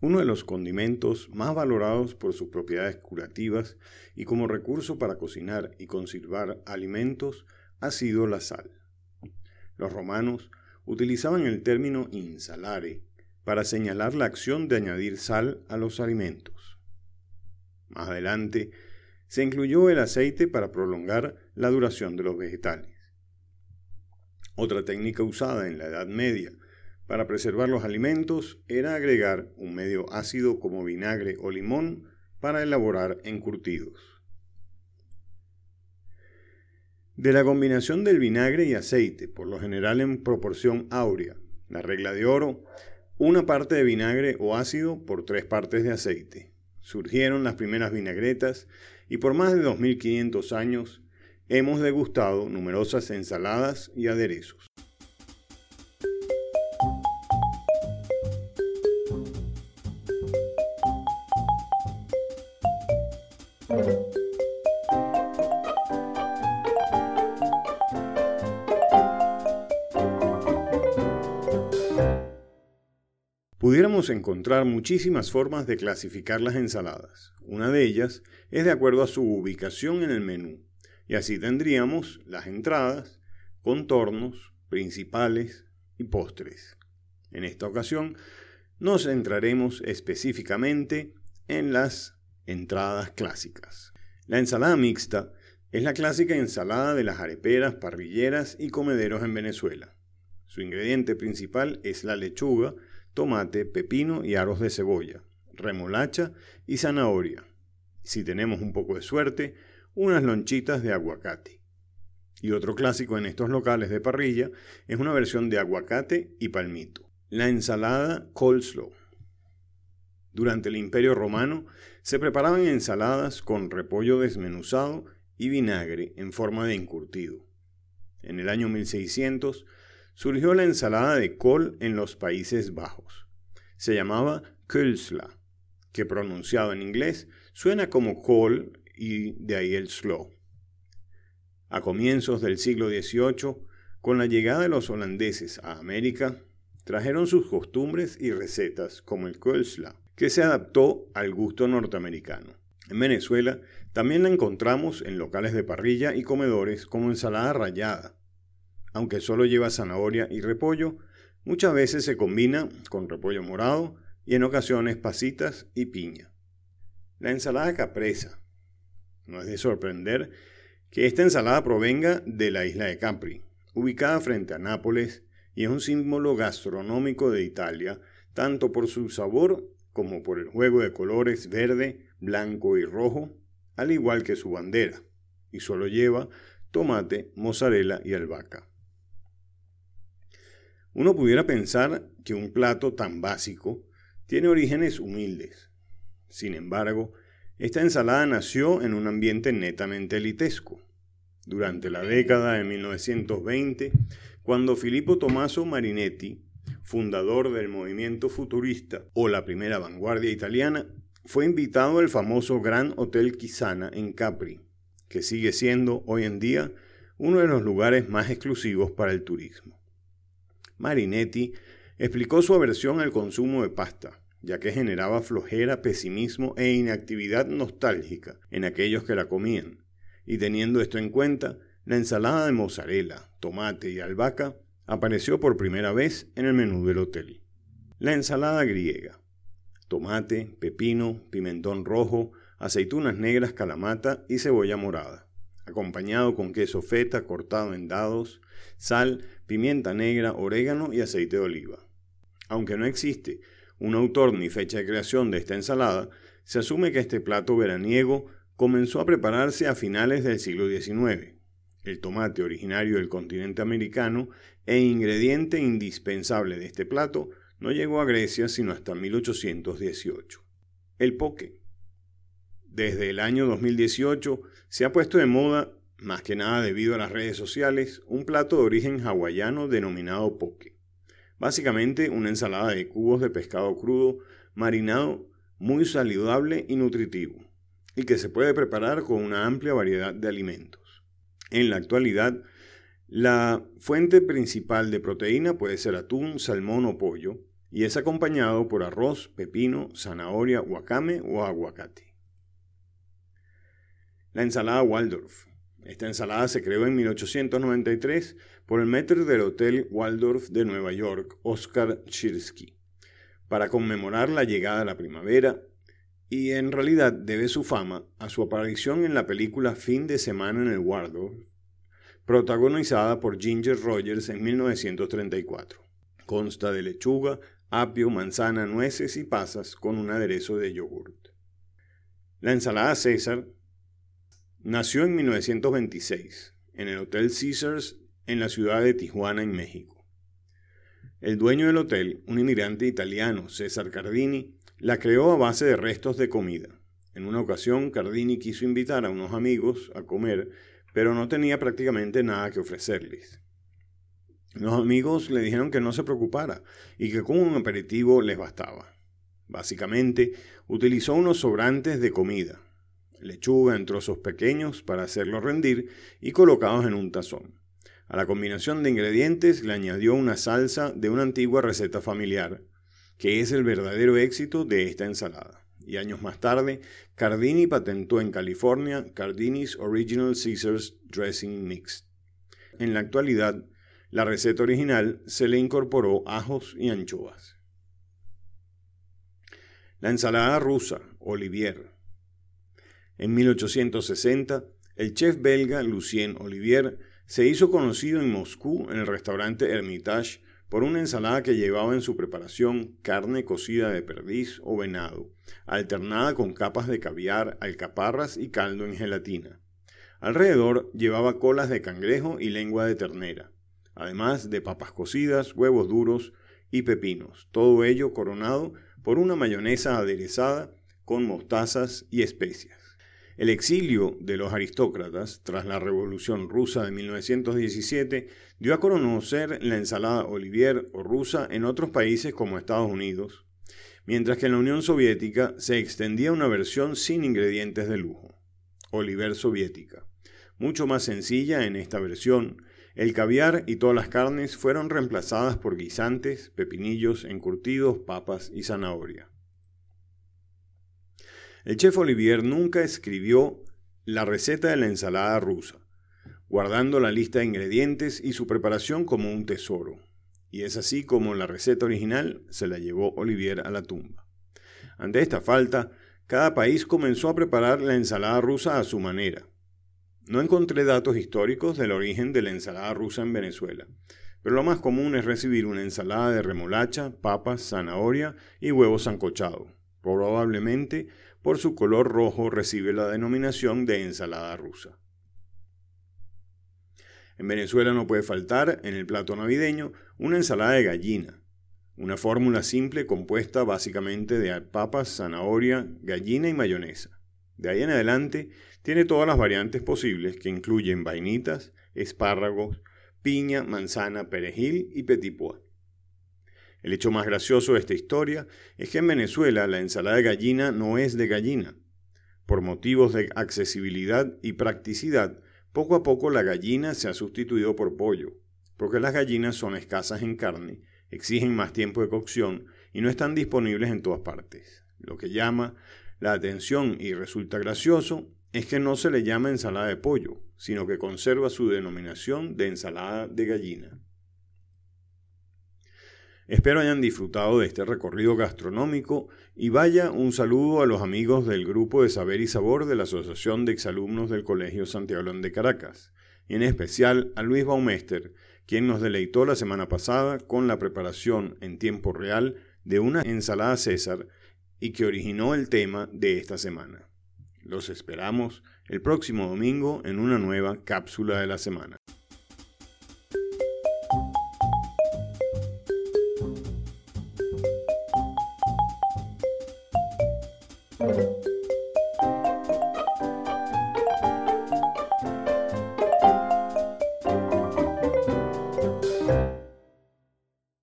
uno de los condimentos más valorados por sus propiedades curativas y como recurso para cocinar y conservar alimentos ha sido la sal. Los romanos utilizaban el término insalare para señalar la acción de añadir sal a los alimentos. Más adelante, se incluyó el aceite para prolongar la duración de los vegetales. Otra técnica usada en la Edad Media para preservar los alimentos era agregar un medio ácido como vinagre o limón para elaborar encurtidos. De la combinación del vinagre y aceite, por lo general en proporción áurea, la regla de oro, una parte de vinagre o ácido por tres partes de aceite. Surgieron las primeras vinagretas y por más de 2500 años hemos degustado numerosas ensaladas y aderezos. Pudiéramos encontrar muchísimas formas de clasificar las ensaladas. Una de ellas es de acuerdo a su ubicación en el menú. Y así tendríamos las entradas, contornos, principales y postres. En esta ocasión nos centraremos específicamente en las entradas clásicas. La ensalada mixta es la clásica ensalada de las areperas, parrilleras y comederos en Venezuela. Su ingrediente principal es la lechuga, tomate, pepino y aros de cebolla, remolacha y zanahoria. Si tenemos un poco de suerte, unas lonchitas de aguacate. Y otro clásico en estos locales de parrilla es una versión de aguacate y palmito. La ensalada coleslaw. Durante el Imperio Romano se preparaban ensaladas con repollo desmenuzado y vinagre en forma de encurtido. En el año 1600 surgió la ensalada de col en los Países Bajos. Se llamaba Kulsla, que pronunciado en inglés suena como col y de ahí el slow. A comienzos del siglo XVIII, con la llegada de los holandeses a América, trajeron sus costumbres y recetas como el Kulsla, que se adaptó al gusto norteamericano. En Venezuela también la encontramos en locales de parrilla y comedores como ensalada rallada, aunque solo lleva zanahoria y repollo, muchas veces se combina con repollo morado y en ocasiones pasitas y piña. La ensalada capresa. No es de sorprender que esta ensalada provenga de la isla de Capri, ubicada frente a Nápoles y es un símbolo gastronómico de Italia, tanto por su sabor como por el juego de colores verde, blanco y rojo, al igual que su bandera, y solo lleva tomate, mozzarella y albahaca. Uno pudiera pensar que un plato tan básico tiene orígenes humildes. Sin embargo, esta ensalada nació en un ambiente netamente elitesco. Durante la década de 1920, cuando Filippo Tommaso Marinetti, fundador del movimiento futurista o la primera vanguardia italiana, fue invitado al famoso Gran Hotel Quisana en Capri, que sigue siendo hoy en día uno de los lugares más exclusivos para el turismo. Marinetti explicó su aversión al consumo de pasta, ya que generaba flojera, pesimismo e inactividad nostálgica en aquellos que la comían. Y teniendo esto en cuenta, la ensalada de mozzarella, tomate y albahaca apareció por primera vez en el menú del hotel. La ensalada griega. Tomate, pepino, pimentón rojo, aceitunas negras calamata y cebolla morada, acompañado con queso feta cortado en dados, sal, pimienta negra, orégano y aceite de oliva. Aunque no existe un autor ni fecha de creación de esta ensalada, se asume que este plato veraniego comenzó a prepararse a finales del siglo XIX. El tomate originario del continente americano e ingrediente indispensable de este plato no llegó a Grecia sino hasta 1818. El poke. Desde el año 2018 se ha puesto de moda más que nada debido a las redes sociales, un plato de origen hawaiano denominado poke. Básicamente una ensalada de cubos de pescado crudo marinado muy saludable y nutritivo, y que se puede preparar con una amplia variedad de alimentos. En la actualidad, la fuente principal de proteína puede ser atún, salmón o pollo, y es acompañado por arroz, pepino, zanahoria, wakame o aguacate. La ensalada Waldorf. Esta ensalada se creó en 1893 por el maître del Hotel Waldorf de Nueva York, Oscar Chirsky, para conmemorar la llegada de la primavera y en realidad debe su fama a su aparición en la película Fin de semana en el Waldorf, protagonizada por Ginger Rogers en 1934. Consta de lechuga, apio, manzana, nueces y pasas con un aderezo de yogurt. La ensalada César nació en 1926 en el Hotel Caesars en la ciudad de Tijuana, en México. El dueño del hotel, un inmigrante italiano, César Cardini, la creó a base de restos de comida. En una ocasión, Cardini quiso invitar a unos amigos a comer, pero no tenía prácticamente nada que ofrecerles. Los amigos le dijeron que no se preocupara y que con un aperitivo les bastaba. Básicamente, utilizó unos sobrantes de comida, lechuga en trozos pequeños para hacerlo rendir y colocados en un tazón. A la combinación de ingredientes le añadió una salsa de una antigua receta familiar, que es el verdadero éxito de esta ensalada. Y años más tarde, Cardini patentó en California Cardini's Original Caesars Dressing Mix. En la actualidad, la receta original se le incorporó ajos y anchoas. La ensalada rusa, Olivier. En 1860, el chef belga Lucien Olivier se hizo conocido en Moscú en el restaurante Hermitage por una ensalada que llevaba en su preparación carne cocida de perdiz o venado, alternada con capas de caviar, alcaparras y caldo en gelatina. Alrededor llevaba colas de cangrejo y lengua de ternera, además de papas cocidas, huevos duros y pepinos, todo ello coronado por una mayonesa aderezada con mostazas y especias. El exilio de los aristócratas tras la Revolución rusa de 1917 dio a conocer la ensalada Olivier o rusa en otros países como Estados Unidos, mientras que en la Unión Soviética se extendía una versión sin ingredientes de lujo, Olivier soviética. Mucho más sencilla en esta versión, el caviar y todas las carnes fueron reemplazadas por guisantes, pepinillos, encurtidos, papas y zanahoria. El chef Olivier nunca escribió la receta de la ensalada rusa, guardando la lista de ingredientes y su preparación como un tesoro. Y es así como la receta original se la llevó Olivier a la tumba. Ante esta falta, cada país comenzó a preparar la ensalada rusa a su manera. No encontré datos históricos del origen de la ensalada rusa en Venezuela, pero lo más común es recibir una ensalada de remolacha, papas, zanahoria y huevos sancochado, probablemente por su color rojo recibe la denominación de ensalada rusa. En Venezuela no puede faltar, en el plato navideño, una ensalada de gallina, una fórmula simple compuesta básicamente de papas, zanahoria, gallina y mayonesa. De ahí en adelante tiene todas las variantes posibles que incluyen vainitas, espárragos, piña, manzana, perejil y petit. El hecho más gracioso de esta historia es que en Venezuela la ensalada de gallina no es de gallina. Por motivos de accesibilidad y practicidad, poco a poco la gallina se ha sustituido por pollo, porque las gallinas son escasas en carne, exigen más tiempo de cocción y no están disponibles en todas partes. Lo que llama la atención y resulta gracioso es que no se le llama ensalada de pollo, sino que conserva su denominación de ensalada de gallina. Espero hayan disfrutado de este recorrido gastronómico y vaya un saludo a los amigos del grupo de Saber y Sabor de la Asociación de Exalumnos del Colegio Santiago de Caracas, y en especial a Luis Baumester, quien nos deleitó la semana pasada con la preparación en tiempo real de una ensalada César y que originó el tema de esta semana. Los esperamos el próximo domingo en una nueva cápsula de la semana.